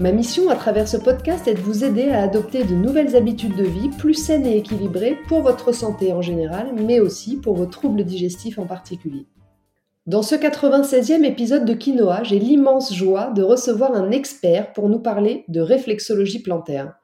Ma mission à travers ce podcast est de vous aider à adopter de nouvelles habitudes de vie plus saines et équilibrées pour votre santé en général, mais aussi pour vos troubles digestifs en particulier. Dans ce 96e épisode de Quinoa, j'ai l'immense joie de recevoir un expert pour nous parler de réflexologie plantaire.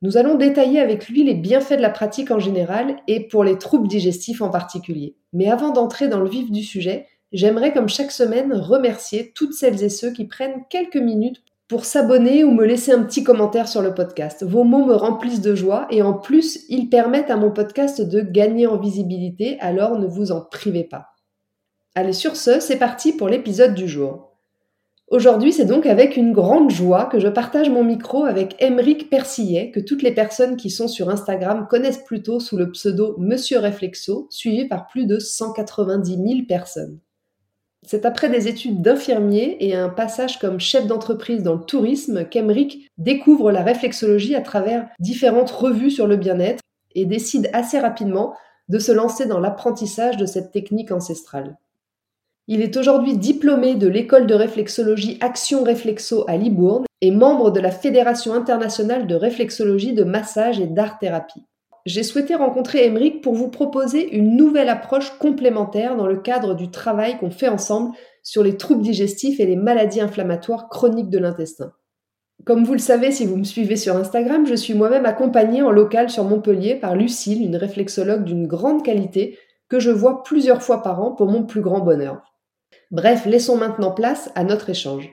Nous allons détailler avec lui les bienfaits de la pratique en général et pour les troubles digestifs en particulier. Mais avant d'entrer dans le vif du sujet, j'aimerais comme chaque semaine remercier toutes celles et ceux qui prennent quelques minutes pour s'abonner ou me laisser un petit commentaire sur le podcast. Vos mots me remplissent de joie et en plus, ils permettent à mon podcast de gagner en visibilité, alors ne vous en privez pas. Allez, sur ce, c'est parti pour l'épisode du jour. Aujourd'hui, c'est donc avec une grande joie que je partage mon micro avec Émeric Persillet, que toutes les personnes qui sont sur Instagram connaissent plutôt sous le pseudo Monsieur Réflexo, suivi par plus de 190 000 personnes. C'est après des études d'infirmier et un passage comme chef d'entreprise dans le tourisme qu'Emeric découvre la réflexologie à travers différentes revues sur le bien-être et décide assez rapidement de se lancer dans l'apprentissage de cette technique ancestrale. Il est aujourd'hui diplômé de l'école de réflexologie Action Réflexo à Libourne et membre de la Fédération internationale de réflexologie de massage et d'art-thérapie j'ai souhaité rencontrer Emeric pour vous proposer une nouvelle approche complémentaire dans le cadre du travail qu'on fait ensemble sur les troubles digestifs et les maladies inflammatoires chroniques de l'intestin. Comme vous le savez si vous me suivez sur Instagram, je suis moi-même accompagnée en local sur Montpellier par Lucille, une réflexologue d'une grande qualité que je vois plusieurs fois par an pour mon plus grand bonheur. Bref, laissons maintenant place à notre échange.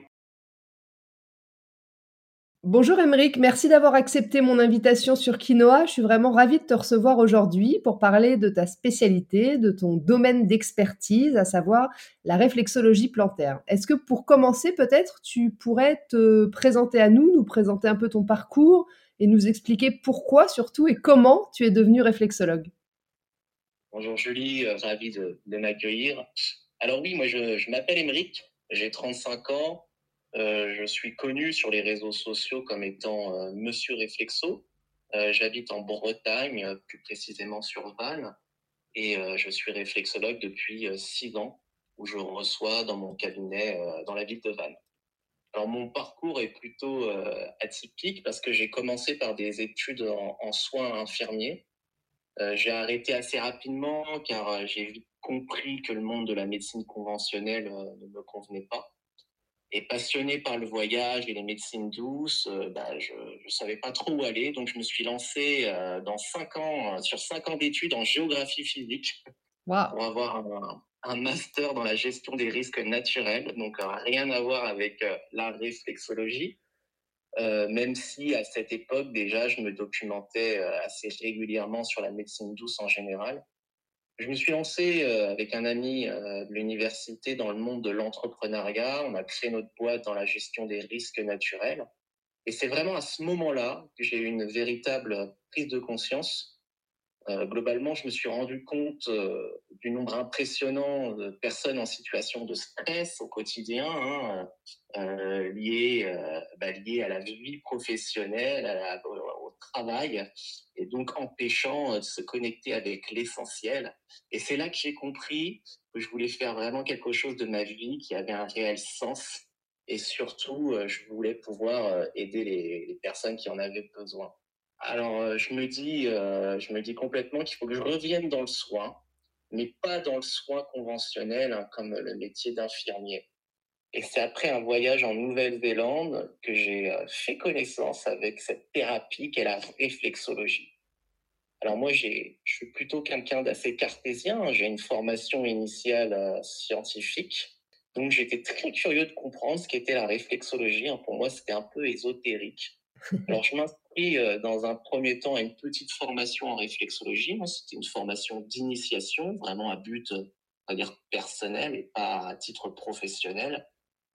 Bonjour Émeric, merci d'avoir accepté mon invitation sur Quinoa. Je suis vraiment ravie de te recevoir aujourd'hui pour parler de ta spécialité, de ton domaine d'expertise, à savoir la réflexologie plantaire. Est-ce que pour commencer, peut-être, tu pourrais te présenter à nous, nous présenter un peu ton parcours et nous expliquer pourquoi surtout et comment tu es devenu réflexologue? Bonjour Julie, euh, ravi de, m'accueillir. Alors oui, moi je, je m'appelle Émeric, j'ai 35 ans, euh, je suis connu sur les réseaux sociaux comme étant euh, Monsieur Réflexo. Euh, j'habite en Bretagne, plus précisément sur Vannes, et je suis réflexologue depuis six ans, où je reçois dans mon cabinet dans la ville de Vannes. Alors mon parcours est plutôt atypique parce que j'ai commencé par des études en, en soins infirmiers. j'ai arrêté assez rapidement car j'ai compris que le monde de la médecine conventionnelle ne me convenait pas. Et passionné par le voyage et les médecines douces, euh, bah, je ne savais pas trop où aller. Donc, je me suis lancé euh, dans cinq ans, euh, sur cinq ans d'études en géographie physique pour avoir un, un, master dans la gestion des risques naturels. Donc, rien à voir avec la réflexologie. même si à cette époque, déjà, je me documentais assez régulièrement sur la médecine douce en général. Je me suis lancé euh, avec un ami euh, de l'université dans le monde de l'entrepreneuriat. On a créé notre boîte dans la gestion des risques naturels. Et c'est vraiment à ce moment-là que j'ai eu une véritable prise de conscience. Euh, globalement, je me suis rendu compte du nombre impressionnant de personnes en situation de stress au quotidien, hein, liées, bah, liées à la vie professionnelle, à la, travail et donc empêchant euh, de se connecter avec l'essentiel. Et c'est là que j'ai compris que je voulais faire vraiment quelque chose de ma vie qui avait un réel sens et surtout euh, je voulais pouvoir euh, aider les, personnes qui en avaient besoin. Alors je me dis, je me dis complètement qu'il faut que je revienne dans le soin, mais pas dans le soin conventionnel hein, comme le métier d'infirmier. Et c'est après un voyage en Nouvelle-Zélande que j'ai euh, fait connaissance avec cette thérapie qu'est la réflexologie. Alors moi, je suis plutôt quelqu'un d'assez cartésien. Hein. J'ai une formation initiale euh, scientifique. Donc j'étais très curieux de comprendre ce qu'était la réflexologie. Hein. Pour moi, c'était un peu ésotérique. Alors je m'inscris euh, dans un premier temps à une petite formation en réflexologie. C'était une formation d'initiation, vraiment à but, on va dire, personnel et pas à titre professionnel.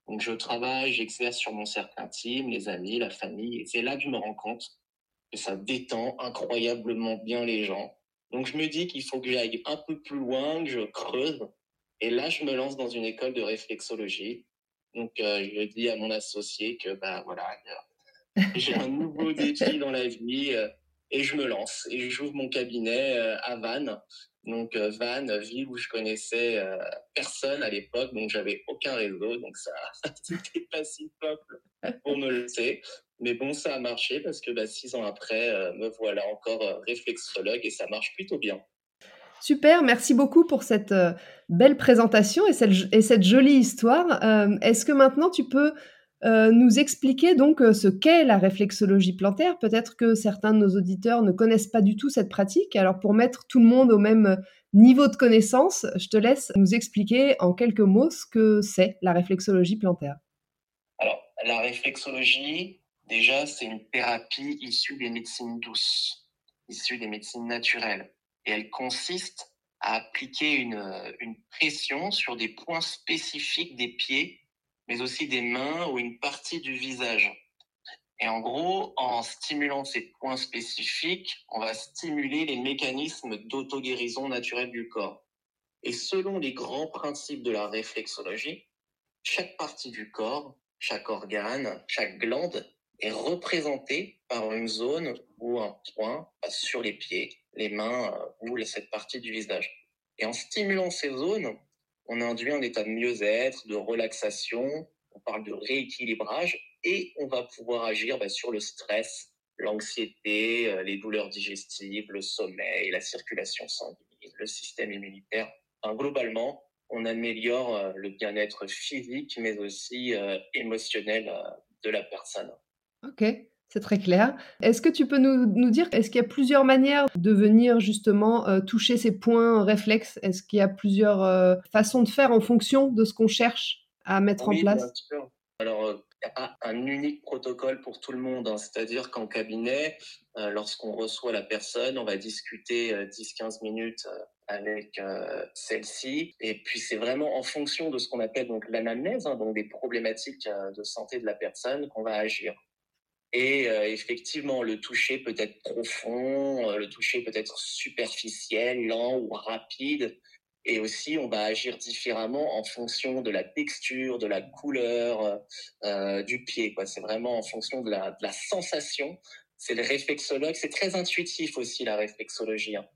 Donc je travaille, j'exerce sur mon cercle intime, les amis, la famille, et c'est là que je me rends compte que ça détend incroyablement bien les gens. Donc je me dis qu'il faut que j'aille un peu plus loin, que je creuse, et là je me lance dans une école de réflexologie. Donc euh, je dis à mon associé que bah voilà, j'ai un nouveau défi dans la vie euh, et je me lance et j'ouvre mon cabinet euh, à Vannes. Donc euh, Vannes, ville où je connaissais personne à l'époque, donc j'avais aucun réseau, donc ça c'était pas si simple pour me lancer. Mais bon, ça a marché parce que bah, six ans après, me voilà encore réflexologue et ça marche plutôt bien. Super, merci beaucoup pour cette belle présentation et cette jolie histoire. Est-ce que maintenant tu peux euh, nous expliquer donc euh, ce qu'est la réflexologie plantaire. Peut-être que certains de nos auditeurs ne connaissent pas du tout cette pratique. Alors pour mettre tout le monde au même niveau de connaissance, je te laisse nous expliquer en quelques mots ce que c'est la réflexologie plantaire. Alors la réflexologie, déjà, c'est une thérapie issue des médecines douces, issue des médecines naturelles. Et elle consiste à appliquer une pression sur des points spécifiques des pieds mais aussi des mains ou une partie du visage. Et en gros, en stimulant ces points spécifiques, on va stimuler les mécanismes d'auto-guérison naturelle du corps. Et selon les grands principes de la réflexologie, chaque partie du corps, chaque organe, chaque glande est représentée par une zone ou un point sur les pieds, les mains euh, ou cette partie du visage. Et en stimulant ces zones, on induit un état de mieux-être, de relaxation, on parle de rééquilibrage et on va pouvoir agir bah, sur le stress, l'anxiété, euh, les douleurs digestives, le sommeil, la circulation sanguine, le système immunitaire. globalement, on améliore euh, le bien-être physique, mais aussi euh, émotionnel de la personne. Ok. C'est très clair. Est-ce que tu peux nous, dire, est-ce qu'il y a plusieurs manières de venir justement euh, toucher ces points réflexes? Est-ce qu'il y a plusieurs euh, façons de faire en fonction de ce qu'on cherche à mettre en place? bien sûr. Alors, euh, il n'y a pas un unique protocole pour tout le monde. Hein. C'est-à-dire qu'en cabinet, lorsqu'on reçoit la personne, on va discuter 10-15 minutes avec celle-ci. Et puis c'est vraiment en fonction de ce qu'on appelle donc l'anamnèse, hein, donc des problématiques de santé de la personne, qu'on va agir. Et euh, effectivement, le toucher peut être profond, euh, le toucher peut être superficiel, lent ou rapide. Et aussi, on va agir différemment en fonction de la texture, de la couleur euh, du pied. C'est vraiment en fonction de la, sensation. C'est le réflexologue. C'est très intuitif aussi, la réflexologie. Hein.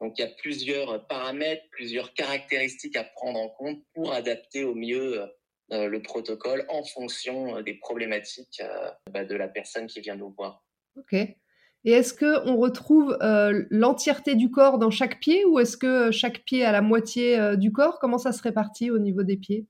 Donc, il y a plusieurs paramètres, plusieurs caractéristiques à prendre en compte pour adapter au mieux le protocole en fonction euh, des problématiques euh, bah, de la personne qui vient nous voir. Ok. Et est-ce qu'on retrouve l'entièreté du corps dans chaque pied ou est-ce que chaque pied a la moitié du corps? Comment ça se répartit au niveau des pieds?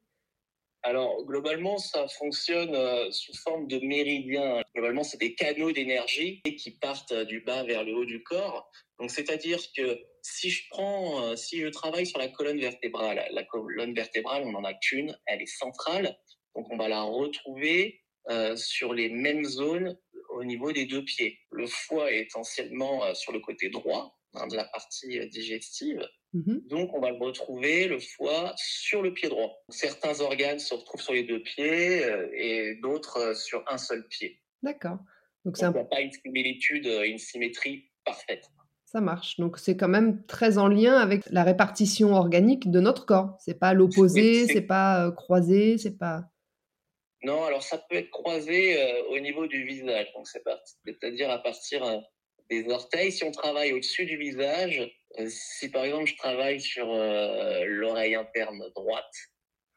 Alors, globalement, ça fonctionne sous forme de méridiens. Globalement, c'est des canaux d'énergie qui partent du bas vers le haut du corps. Donc, c'est-à-dire que si je prends, euh, si je travaille sur la colonne vertébrale, la colonne vertébrale, on n'en a qu'une, elle est centrale, donc on va la retrouver euh, sur les mêmes zones au niveau des deux pieds. Le foie est essentiellement euh, sur le côté droit hein, de la partie digestive, mmh donc on va le retrouver, le foie, sur le pied droit. Certains organes se retrouvent sur les deux pieds et d'autres sur un seul pied. D'accord. Donc, donc n'y a pas une similitude, une symétrie parfaite. Ça marche. Donc c'est quand même très en lien avec la répartition organique de notre corps. C'est pas l'opposé, c'est pas euh, croisé, c'est pas. Non, alors ça peut être croisé euh, au niveau du visage. Donc c'est c'est-à-dire à partir euh, des orteils. Si on travaille au-dessus du visage, si par exemple je travaille sur l'oreille interne droite,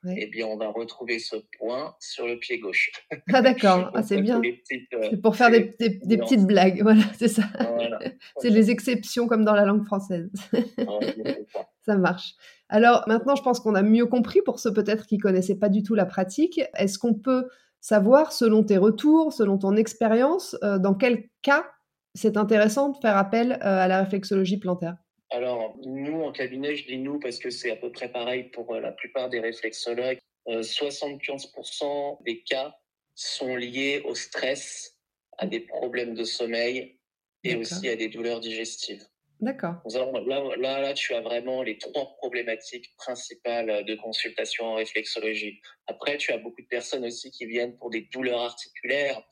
eh bien, on va retrouver ce point sur le pied gauche. Ah d'accord, ah, c'est bien. Euh, c'est pour faire des, petites blagues, voilà, c'est ça. c'est les exceptions comme dans la langue française. ça marche. Alors maintenant, je pense qu'on a mieux compris pour ceux peut-être qui connaissaient pas du tout la pratique. Est-ce qu'on peut savoir, selon tes retours, selon ton expérience, euh, dans quel cas c'est intéressant de faire appel euh, à la réflexologie plantaire? Alors, nous, en cabinet, je dis nous parce que c'est à peu près pareil pour euh, la plupart des réflexologues. 75% euh, des cas sont liés au stress, à des problèmes de sommeil et aussi à des douleurs digestives. D'accord. Là, là, là, tu as vraiment les trois problématiques principales de consultation en réflexologie. Après, tu as beaucoup de personnes aussi qui viennent pour des douleurs articulaires,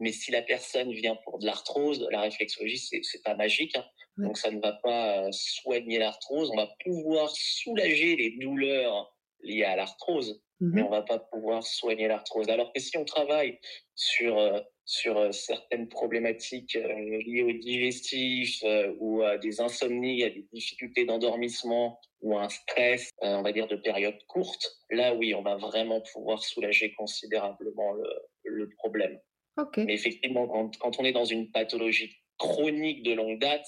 mais si la personne vient pour de l'arthrose, la réflexologie, c'est pas magique. Hein. Donc, ça ne va pas soigner l'arthrose. On va pouvoir soulager les douleurs liées à l'arthrose, mais mmh on va pas pouvoir soigner l'arthrose. Alors que si on travaille sur euh, sur euh, certaines problématiques euh, liées au digestif ou à des insomnies, à des difficultés d'endormissement ou à un stress, on va dire de période courte, là oui, on va vraiment pouvoir soulager considérablement le, le problème. Okay. Mais effectivement, quand, quand, on est dans une pathologie chronique de longue date,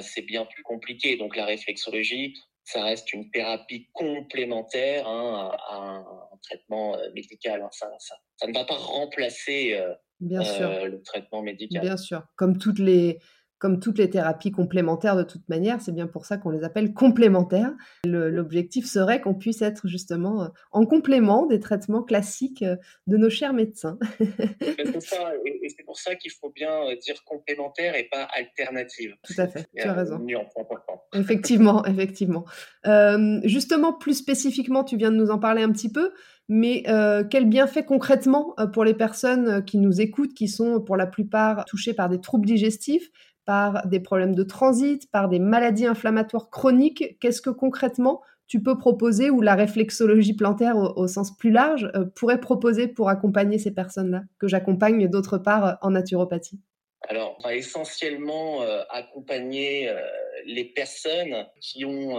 c'est bien plus compliqué. Donc la réflexologie, ça reste une thérapie complémentaire hein, à, un, traitement euh, médical. Hein. Ça, ça, ça, ne va pas remplacer euh, Bien sûr. Euh, le traitement médical. Bien sûr. Comme toutes les, comme toutes les thérapies complémentaires de toute manière, c'est bien pour ça qu'on les appelle complémentaires. L'objectif serait qu'on puisse être justement euh, en complément des traitements classiques euh, de nos chers médecins. c'est ça, et c'est pour ça qu'il faut bien euh, dire complémentaire et pas alternative. Tout à fait, tu as raison. Effectivement, effectivement. Euh, justement, plus spécifiquement, tu viens de nous en parler un petit peu, mais euh, quel bienfait concrètement pour les personnes qui nous écoutent, qui sont pour la plupart touchées par des troubles digestifs par des problèmes de transit, par des maladies inflammatoires chroniques. Qu'est-ce que concrètement tu peux proposer ou la réflexologie plantaire au, sens plus large euh, pourrait proposer pour accompagner ces personnes-là, que j'accompagne d'autre part en naturopathie? Alors, on va essentiellement euh, accompagner euh, les personnes qui ont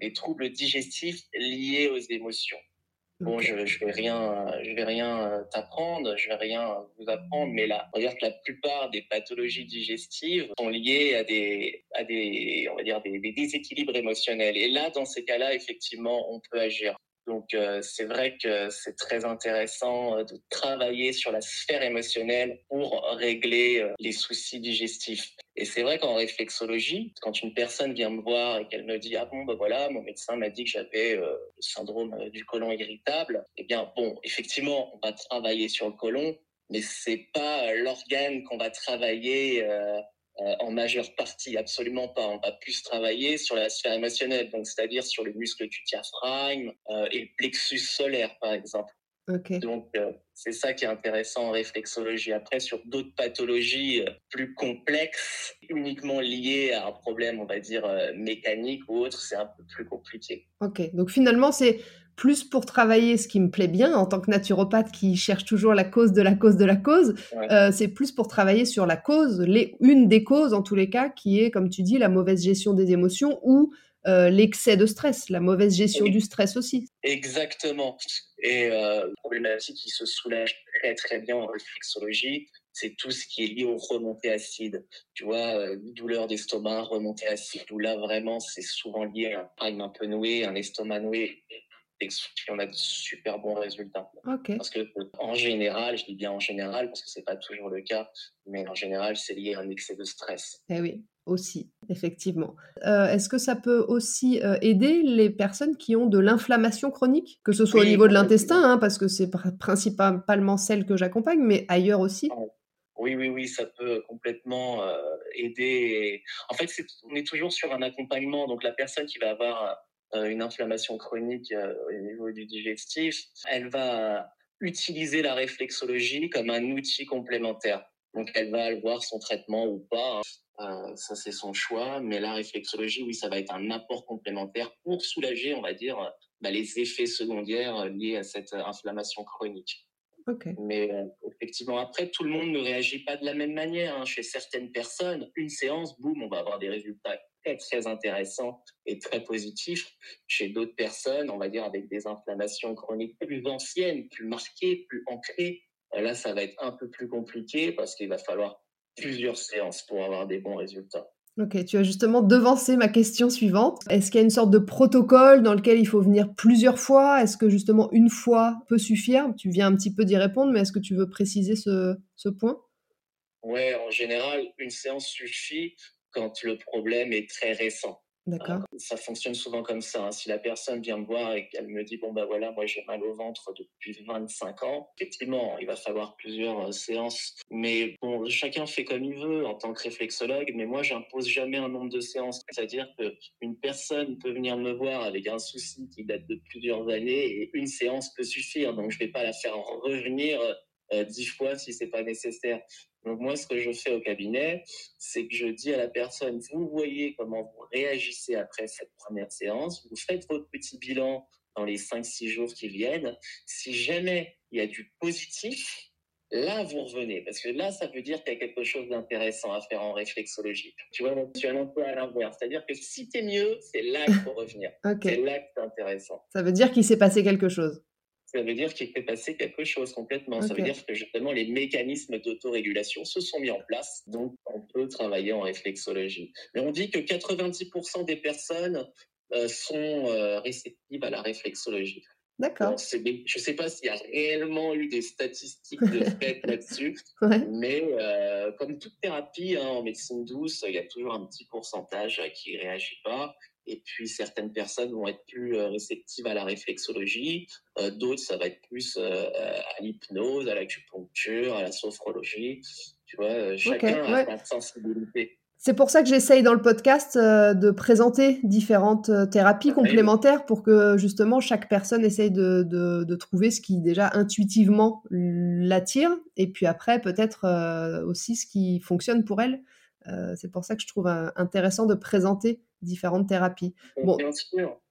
des troubles digestifs liés aux émotions. Bon, je, je vais rien, je vais rien euh, t'apprendre, je vais rien vous apprendre, mais là, on va dire que la plupart des pathologies digestives sont liées à des, à des, on va dire des, des déséquilibres émotionnels. Et là, dans ces cas-là, effectivement, on peut agir. Donc euh, c'est vrai que c'est très intéressant euh, de travailler sur la sphère émotionnelle pour régler euh, les soucis digestifs. Et c'est vrai qu'en réflexologie, quand une personne vient me voir et qu'elle me dit ah bon ben voilà mon médecin m'a dit que j'avais le syndrome du côlon irritable, eh bien bon effectivement on va travailler sur le côlon, mais c'est pas l'organe qu'on va travailler euh, en majeure partie, absolument pas. On va plus travailler sur la sphère émotionnelle, donc c'est-à-dire sur le muscle du diaphragme euh, et le plexus solaire, par exemple. Donc, euh, c'est ça qui est intéressant en réflexologie. Après, sur d'autres pathologies plus complexes, uniquement liées à un problème, on va dire, mécanique ou autre, c'est un peu plus compliqué. Ok, donc finalement, c'est plus pour travailler ce qui me plaît bien en tant que naturopathe qui cherche toujours la cause de la cause de la cause. Euh, c'est plus pour travailler sur la cause, les, une des causes en tous les cas, qui est, comme tu dis, la mauvaise gestion des émotions ou euh, l'excès de stress, la mauvaise gestion du stress aussi. Exactement. Et euh, problématique qui se soulage très très bien en réflexologie, c'est tout ce qui est lié aux remontées acides. Tu vois, euh, douleur d'estomac, remontée acide, où là vraiment c'est souvent lié à un prime un peu noué, un estomac noué on a de super bons résultats. Parce que en général, je dis bien en général parce que c'est pas toujours le cas, mais en général, c'est lié à un excès de stress. Eh oui, aussi, effectivement. Euh, est-ce que ça peut aussi euh, aider les personnes qui ont de l'inflammation chronique, que ce soit au niveau de l'intestin, hein, parce que c'est principalement celle que j'accompagne, mais ailleurs aussi ah, oui, oui, oui, ça peut complètement euh, aider. En fait, on est toujours sur un accompagnement. Donc, la personne qui va avoir une inflammation chronique au niveau du digestif, elle va utiliser la réflexologie comme un outil complémentaire. Donc elle va voir son traitement ou pas, hein. Euh, ça c'est son choix, mais la réflexologie, oui, ça va être un apport complémentaire pour soulager, on va dire, bah, les effets secondaires liés à cette inflammation chronique. Mais effectivement, après, tout le monde ne réagit pas de la même manière. Hein. Chez certaines personnes, une séance, boum, on va avoir des résultats très, très intéressant et très positif. Chez d'autres personnes, on va dire avec des inflammations chroniques plus anciennes, plus marquées, plus ancrées, euh, là, ça va être un peu plus compliqué parce qu'il va falloir plusieurs séances pour avoir des bons résultats. Ok, tu as justement devancé ma question suivante. Est-ce qu'il y a une sorte de protocole dans lequel il faut venir plusieurs fois? Est-ce que justement une fois peut suffire? Tu viens un petit peu d'y répondre, mais est-ce que tu veux préciser ce, ce point? Ouais, en général, une séance suffit quand le problème est très récent. D'accord. ça fonctionne souvent comme ça. Hein. Si la personne vient me voir et qu'elle me dit bon bah voilà, moi j'ai mal au ventre depuis 25 ans, effectivement, il va falloir plusieurs séances. Mais bon, chacun fait comme il veut en tant que réflexologue. Mais moi, j'impose jamais un nombre de séances. C'est-à-dire que une personne peut venir me voir avec un souci qui date de plusieurs années et une séance peut suffire. Donc je vais pas la faire revenir euh, dix fois si c'est pas nécessaire. Donc moi, ce que je fais au cabinet, c'est que je dis à la personne, vous voyez comment vous réagissez après cette première séance, vous faites votre petit bilan dans les 5-6 jours qui viennent. Si jamais il y a du positif, là, vous revenez. Parce que là, ça veut dire qu'il y a quelque chose d'intéressant à faire en réflexologie. Tu vois, tu as un peu à l'inverse. C'est-à-dire que si tu es mieux, c'est là qu'il faut revenir. C'est là que c'est intéressant. Ça veut dire qu'il s'est passé quelque chose ça veut dire qu'il s'est passé quelque chose complètement. Ça veut dire que justement les mécanismes d'autorégulation se sont mis en place, donc on peut travailler en réflexologie. Mais on dit que 90% des personnes euh, sont euh, réceptives à la réflexologie. D'accord. je ne sais pas s'il y a réellement eu des statistiques de fait là-dessus, mais euh, comme toute thérapie hein, en médecine douce, il y a toujours un petit pourcentage qui ne réagit pas. Et puis certaines personnes vont être plus euh, réceptives à la réflexologie, euh, d'autres ça va être plus euh, à l'hypnose, à l'acupuncture, à la sophrologie. Tu vois, chacun a sa sensibilité. C'est pour ça que j'essaye dans le podcast de présenter différentes thérapies complémentaires pour que justement chaque personne essaye de, de, de trouver ce qui déjà intuitivement l'attire et puis après peut-être aussi ce qui fonctionne pour elle. c'est pour ça que je trouve intéressant de présenter différentes thérapies. Bon,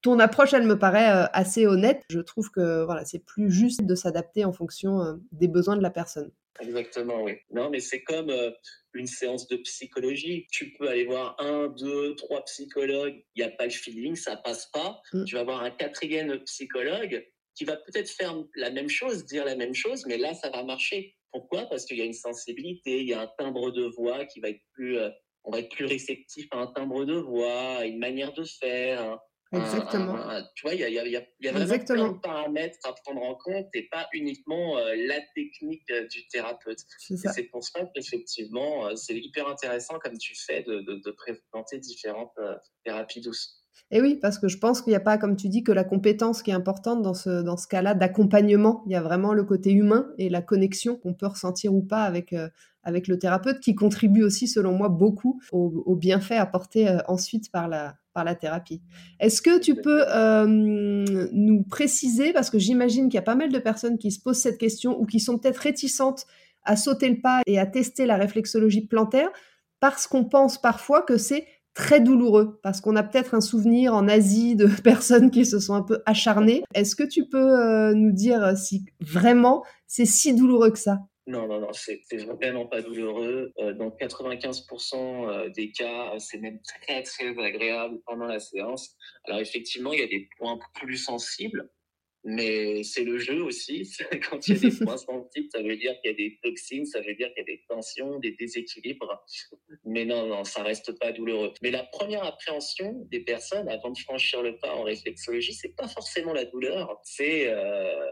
ton approche, elle me paraît euh, assez honnête. Je trouve que voilà, c'est plus juste de s'adapter en fonction euh, des besoins de la personne. Exactement, oui. Non, mais c'est comme euh, une séance de psychologie. Tu peux aller voir un, deux, trois psychologues. Il n'y a pas le feeling, ça passe pas. Mm. Tu vas voir un quatrième psychologue qui va peut-être faire la même chose, dire la même chose, mais là, ça va marcher. Pourquoi? Parce qu'il y a une sensibilité, il y a un timbre de voix qui va être plus on va être plus réceptif à un timbre de voix, à une manière de faire. Exactement. tu vois, il y a, y, a, y a, vraiment plein de paramètres à prendre en compte et pas uniquement euh, la technique euh, du thérapeute. C'est pour ça qu'effectivement, euh, c'est hyper intéressant, comme tu fais, de, de, de présenter différentes thérapies douces. Et oui, parce que je pense qu'il n'y a pas, comme tu dis, que la compétence qui est importante dans ce, dans ce cas-là d'accompagnement. Il y a vraiment le côté humain et la connexion qu'on peut ressentir ou pas avec, avec le thérapeute qui contribue aussi, selon moi, beaucoup au, au bienfait apporté euh, ensuite par la, par la thérapie. Est-ce que tu peux euh, nous préciser, parce que j'imagine qu'il y a pas mal de personnes qui se posent cette question ou qui sont peut-être réticentes à sauter le pas et à tester la réflexologie plantaire, parce qu'on pense parfois que c'est très douloureux, parce qu'on a peut-être un souvenir en Asie de personnes qui se sont un peu acharnées. Est-ce que tu peux euh, nous dire si vraiment c'est si douloureux que ça? Non, non, non, c'est vraiment pas douloureux. Euh, dans 95% euh, des cas, c'est même très, très agréable pendant la séance. Alors effectivement, il y a des points plus sensibles, mais c'est le jeu aussi. Quand il y a des points sensibles, ça veut dire qu'il y a des toxines, ça veut dire qu'il y a des tensions, des déséquilibres. Mais non, non, ça reste pas douloureux. Mais la première appréhension des personnes avant de franchir le pas en réflexologie, c'est pas forcément la douleur, c'est euh,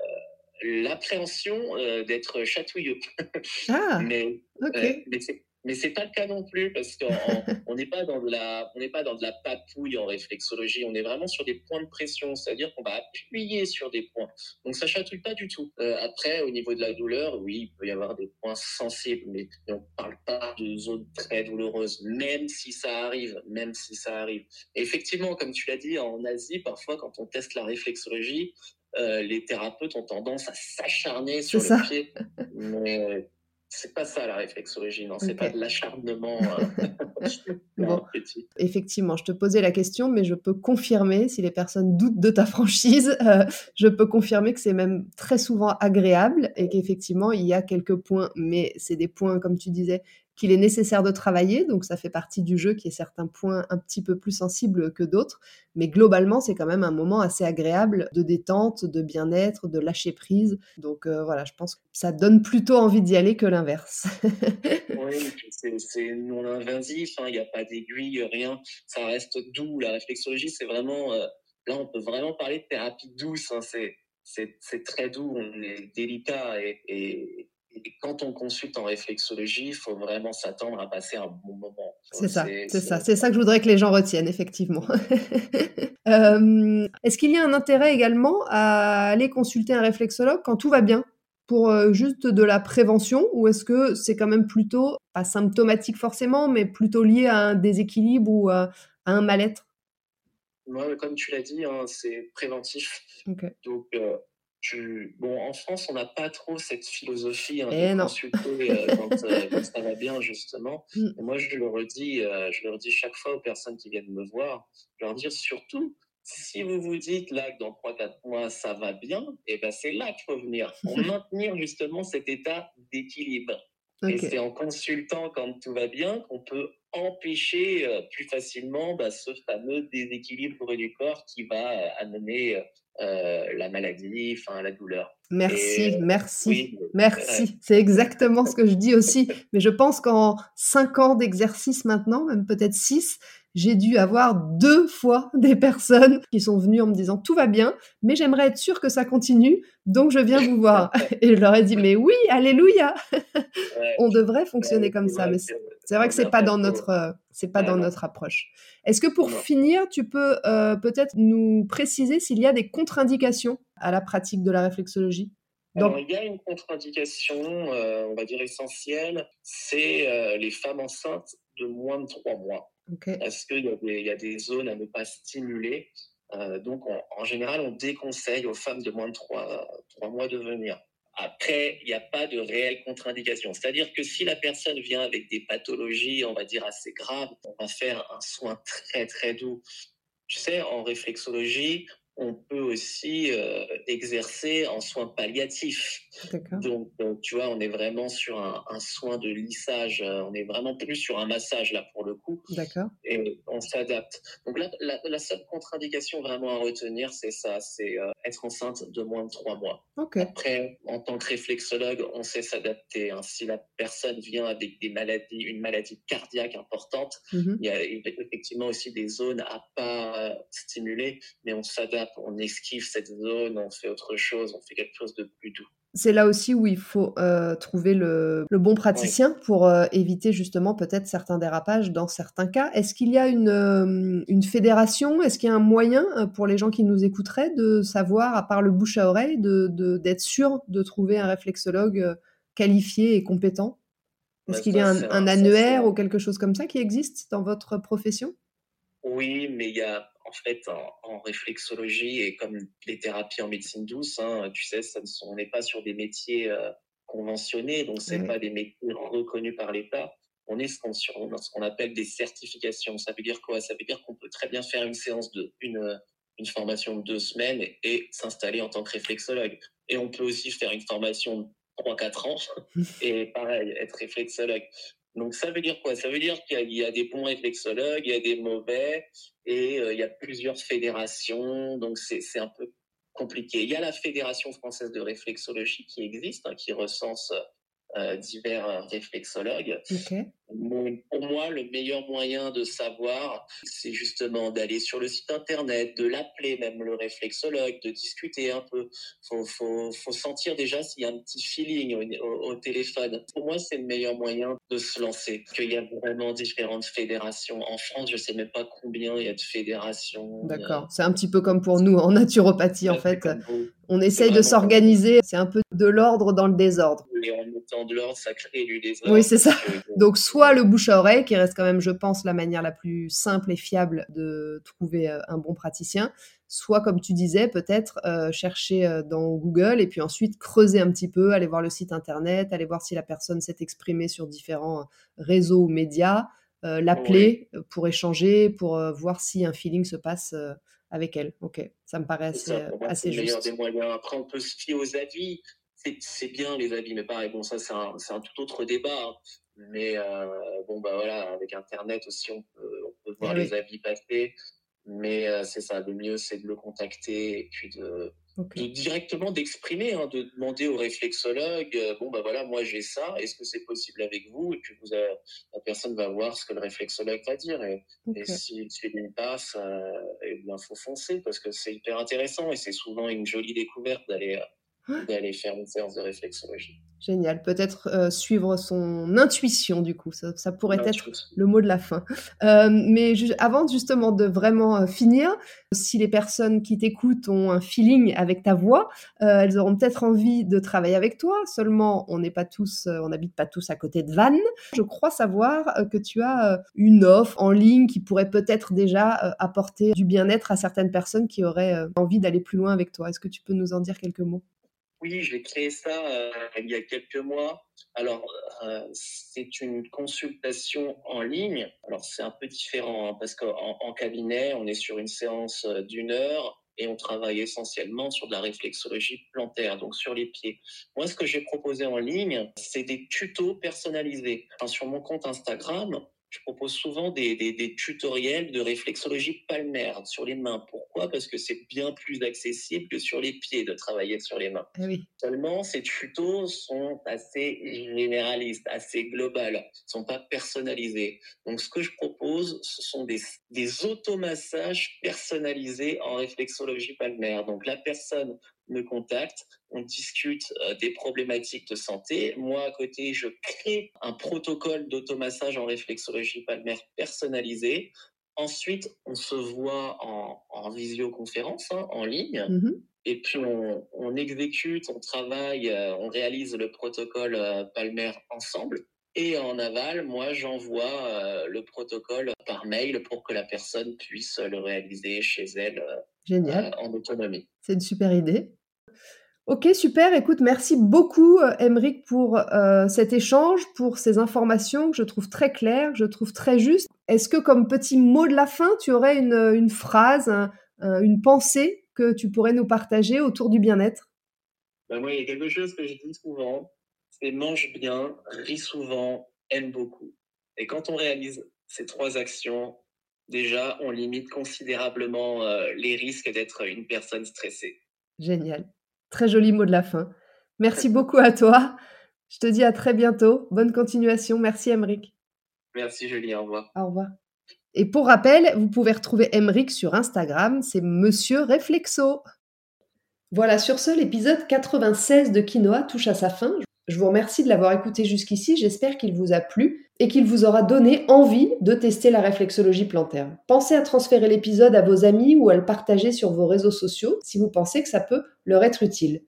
l'appréhension euh, d'être chatouilleux. Ah, mais okay. mais c'est mais c'est pas le cas non plus parce qu'on n'est pas dans de la on n'est pas dans de la papouille en réflexologie on est vraiment sur des points de pression c'est-à-dire qu'on va appuyer sur des points. Donc ça chatouille pas du tout. Euh, après au niveau de la douleur oui il peut y avoir des points sensibles mais on parle pas de zones très douloureuses même si ça arrive même si ça arrive. Et effectivement comme tu l'as dit en Asie parfois quand on teste la réflexologie euh, les thérapeutes ont tendance à s'acharner sur le pied. Mais c'est pas ça la réflexologie, non, c'est pas de l'acharnement. Euh, Effectivement, je te posais la question, mais je peux confirmer, si les personnes doutent de ta franchise, je peux confirmer que c'est même très souvent agréable et qu'effectivement, il y a quelques points, mais c'est des points, comme tu disais, qu'il est nécessaire de travailler. Donc ça fait partie du jeu qui est certains points un petit peu plus sensibles que d'autres. Mais globalement, c'est quand même un moment assez agréable de détente, de bien-être, de lâcher prise. Donc euh, voilà, je pense que ça donne plutôt envie d'y aller que l'inverse. oui, c'est non invasif, hein. il n'y a pas d'aiguille, rien. Ça reste doux. La réflexologie, c'est vraiment... Euh, là, on peut vraiment parler de thérapie douce. Hein. C'est c'est très doux, on est délicat et, et quand on consulte en réflexologie, il faut vraiment s'attendre à passer un bon moment. C'est ça, c'est ça, c'est ça que je voudrais que les gens retiennent, effectivement. euh, Est-ce qu'il y a un intérêt également à aller consulter un réflexologue quand tout va bien? Pour euh, juste de la prévention ou est-ce que c'est quand même plutôt, pas symptomatique forcément, mais plutôt lié à un déséquilibre ou à, à un mal-être? Moi, comme tu l'as dit, hein, c'est préventif. Donc, euh, tu... bon, en France, on n'a pas trop cette philosophie hein, Eh de non. consulter euh, quand, euh, quand ça va bien, justement. Mm. Et moi, je le redis, euh, je le redis chaque fois aux personnes qui viennent me voir, je leur dis surtout, si vous vous dites là que dans 3-4 mois, ça va bien, et ben c'est là qu'il faut venir, pour maintenir justement cet état d'équilibre. Et c'est en consultant quand tout va bien qu'on peut empêcher plus facilement bah, ce fameux déséquilibre du corps qui va amener euh, la maladie, enfin la douleur. Merci, Et, euh, merci. oui, Merci, ouais. c'est exactement ce que je dis aussi. Mais je pense qu'en cinq ans d'exercice maintenant, même peut-être six, j'ai dû avoir deux fois des personnes qui sont venues en me disant tout va bien, mais j'aimerais être sûre que ça continue, donc je viens vous voir. Et je leur ai dit mais oui, alléluia, on devrait fonctionner comme ça. Mais c'est vrai que c'est pas dans notre, euh, c'est pas Ouais, dans notre approche. Est-ce que pour finir, tu peux euh, peut-être nous préciser s'il y a des contre-indications à la pratique de la réflexologie? Alors, il y a une contre-indication, euh, on va dire essentielle, c'est euh, les femmes enceintes de moins de 3 mois. Parce qu'il y, a des- il y a des zones à ne pas stimuler. Euh, donc, on- en général, on déconseille aux femmes de moins de 3, mois de venir. Après, il n'y a pas de réelle contre-indication. C'est-à-dire que si la personne vient avec des pathologies, on va dire, assez graves, on va faire un soin très, très doux. Tu sais, en réflexologie, on peut aussi euh, exercer en soins palliatifs. Donc, euh, tu vois, on est vraiment sur un, un soin de lissage. euh, on est vraiment plus sur un massage, là, pour le coup D'accord. et on s'adapte. Donc là, la, la seule contre-indication vraiment à retenir, c'est ça, c'est être enceinte de moins de trois mois. Après, en tant que réflexologue, on sait s'adapter. hein. Si la personne vient avec des maladies, une maladie cardiaque importante, Mhm. il y a effectivement aussi des zones à pas stimuler, mais on s'adapte, on esquive cette zone, on fait autre chose, on fait quelque chose de plus doux. C'est là aussi où il faut euh, trouver le, le bon praticien pour euh, éviter justement peut-être certains dérapages dans certains cas. Est-ce qu'il y a une, euh, une fédération? Est-ce qu'il y a un moyen pour les gens qui nous écouteraient de savoir, à part le bouche à oreille, de, de- d'être sûr de trouver un réflexologue qualifié et compétent? Est-ce Bah, qu'il y a un, un annuaire ou quelque chose comme ça qui existe dans votre profession? Oui, mais il y a en fait en, en réflexologie et comme les thérapies en médecine douce, hein, tu sais, ça ne sont- on n'est pas sur des métiers euh, conventionnés, donc c'est Ouais. pas des métiers reconnus par l'État. On est ce qu'on sur- ce qu'on appelle des certifications. Ça veut dire quoi? Ça veut dire qu'on peut très bien faire une séance de une une formation de deux semaines et, et s'installer en tant que réflexologue. Et on peut aussi faire une formation de 3-4 ans et pareil, être réflexologue. Donc ça veut dire quoi? Ça veut dire qu'il y a- des bons réflexologues, il y a des mauvais, et euh, il y a plusieurs fédérations, donc c'est c'est un peu compliqué. Il y a la Fédération française de réflexologie qui existe, hein, qui recense euh, divers euh, réflexologues. Mais Pour moi, le meilleur moyen de savoir, c'est justement d'aller sur le site internet, de l'appeler même le réflexologue, de discuter un peu. Faut, faut, faut sentir déjà s'il y a un petit feeling au, au- au téléphone. Pour moi, c'est le meilleur moyen de se lancer. Qu'il y a vraiment différentes fédérations. En France, je sais même pas combien il y a de fédérations. D'accord. C'est un petit peu comme pour nous en naturopathie, en Euh, fait. On essaye de s'organiser. C'est un peu de l'ordre dans le désordre. Et en mettant de l'ordre, ça crée du désordre. Oui, c'est ça. Donc, euh, Donc, soit le bouche à oreille, qui reste quand même, je pense, la manière la plus simple et fiable de trouver euh, un bon praticien, soit, comme tu disais, peut-être euh, chercher dans Google et puis ensuite creuser un petit peu, aller voir le site internet, aller voir si la personne s'est exprimée sur différents réseaux ou médias, euh, l'appeler pour échanger, pour euh, voir si un feeling se passe avec elle. Ok, ça me paraît assez, ça, moi, juste. des moyens. Après, on peut se fier aux avis. C'est- bien les avis, mais pareil, bon, ça, c'est un, tout autre débat. hein. Mais euh, bon, bah voilà, avec Internet aussi, on peut, on peut voir Eh oui. les avis passer. Mais euh, c'est ça, le mieux, c'est de le contacter et puis de, directement d'exprimer, hein, de demander au réflexologue, euh, bon, bah voilà, moi j'ai ça, est-ce que c'est possible avec vous? Et puis vous, la personne va voir ce que le réflexologue va dire. Et, Ok. et si tu passe, euh, eh bien, faut foncer parce que c'est hyper intéressant et c'est souvent une jolie découverte d'aller euh, d'aller faire une séance de réflexologie. Génial. Peut-être euh, suivre son intuition, du coup. Ça, pourrait être le mot de la fin. Euh, mais avant justement de vraiment euh, finir, si les personnes qui t'écoutent ont un feeling avec ta voix, elles auront peut-être envie de travailler avec toi. Seulement, on n'est pas tous, on n'habite pas tous à côté de Vannes. Je crois savoir que tu as une offre en ligne qui pourrait peut-être déjà apporter du bien-être à certaines personnes qui auraient envie d'aller plus loin avec toi. Est-ce que tu peux nous en dire quelques mots? Oui, j'ai créé ça euh, il y a quelques mois. Alors, euh, c'est une consultation en ligne. Alors, c'est un peu différent hein, parce qu'en en cabinet, on est sur une séance euh, d'une heure et on travaille essentiellement sur de la réflexologie plantaire, donc sur les pieds. Moi, ce que j'ai proposé en ligne, c'est des tutos personnalisés. sur mon compte Instagram, je propose souvent des, des, tutoriels de réflexologie palmaire sur les mains. Pourquoi? Parce que c'est bien plus accessible que sur les pieds de travailler sur les mains. Oui. Seulement, ces tutos sont assez généralistes, assez globales, ne sont pas personnalisés. Donc, ce que je propose, ce sont des, des automassages personnalisés en réflexologie palmaire. Donc, la personne me contacte, on discute euh, des problématiques de santé. Moi, à côté, je crée un protocole d'automassage en réflexologie palmaire personnalisé. Ensuite, on se voit en, visioconférence, hein, en ligne. Mm-hmm. Et puis, on, exécute, on travaille, euh, on réalise le protocole euh, palmaire ensemble. Et en aval, moi, j'envoie le protocole par mail pour que la personne puisse le réaliser chez elle Génial. en autonomie. C'est une super idée. Ok, super. Écoute, merci beaucoup, Emeric, euh, pour euh, cet échange, pour ces informations que je trouve très claires, je trouve très justes. Est-ce que, comme petit mot de la fin, tu aurais une, phrase, une pensée que tu pourrais nous partager autour du bien-être? Ben Moi, il y a quelque chose que je dis souvent, c'est mange bien, ris souvent, aime beaucoup. Et quand on réalise ces trois actions, déjà, on limite considérablement euh, les risques d'être une personne stressée. Génial. Très joli mot de la fin. Merci beaucoup à toi. Je te dis à très bientôt. Bonne continuation. Merci, Emeric. Merci, Julie. Au revoir. Au revoir. Et pour rappel, vous pouvez retrouver Emeric sur Instagram. C'est Monsieur Réflexo. Voilà, sur ce, l'épisode 96 de Quinoa touche à sa fin. Je vous remercie de l'avoir écouté jusqu'ici, j'espère qu'il vous a plu et qu'il vous aura donné envie de tester la réflexologie plantaire. Pensez à transférer l'épisode à vos amis ou à le partager sur vos réseaux sociaux si vous pensez que ça peut leur être utile.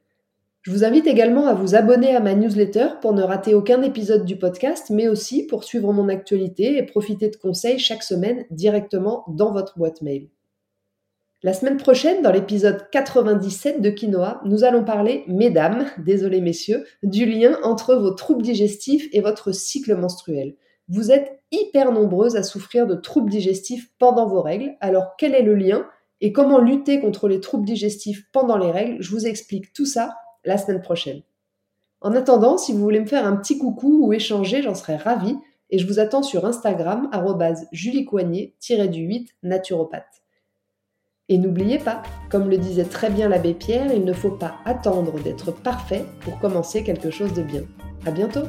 Je vous invite également à vous abonner à ma newsletter pour ne rater aucun épisode du podcast, mais aussi pour suivre mon actualité et profiter de conseils chaque semaine directement dans votre boîte mail. La semaine prochaine, dans l'épisode 97 de Quinoa, nous allons parler, mesdames, désolé messieurs, du lien entre vos troubles digestifs et votre cycle menstruel. Vous êtes hyper nombreuses à souffrir de troubles digestifs pendant vos règles, alors quel est le lien et comment lutter contre les troubles digestifs pendant les règles? Je vous explique tout ça la semaine prochaine. En attendant, si vous voulez me faire un petit coucou ou échanger, j'en serais ravie et je vous attends sur Instagram, juliecoignet-du-8 naturopathe. Et n'oubliez pas, comme le disait très bien l'abbé Pierre, il ne faut pas attendre d'être parfait pour commencer quelque chose de bien. À bientôt!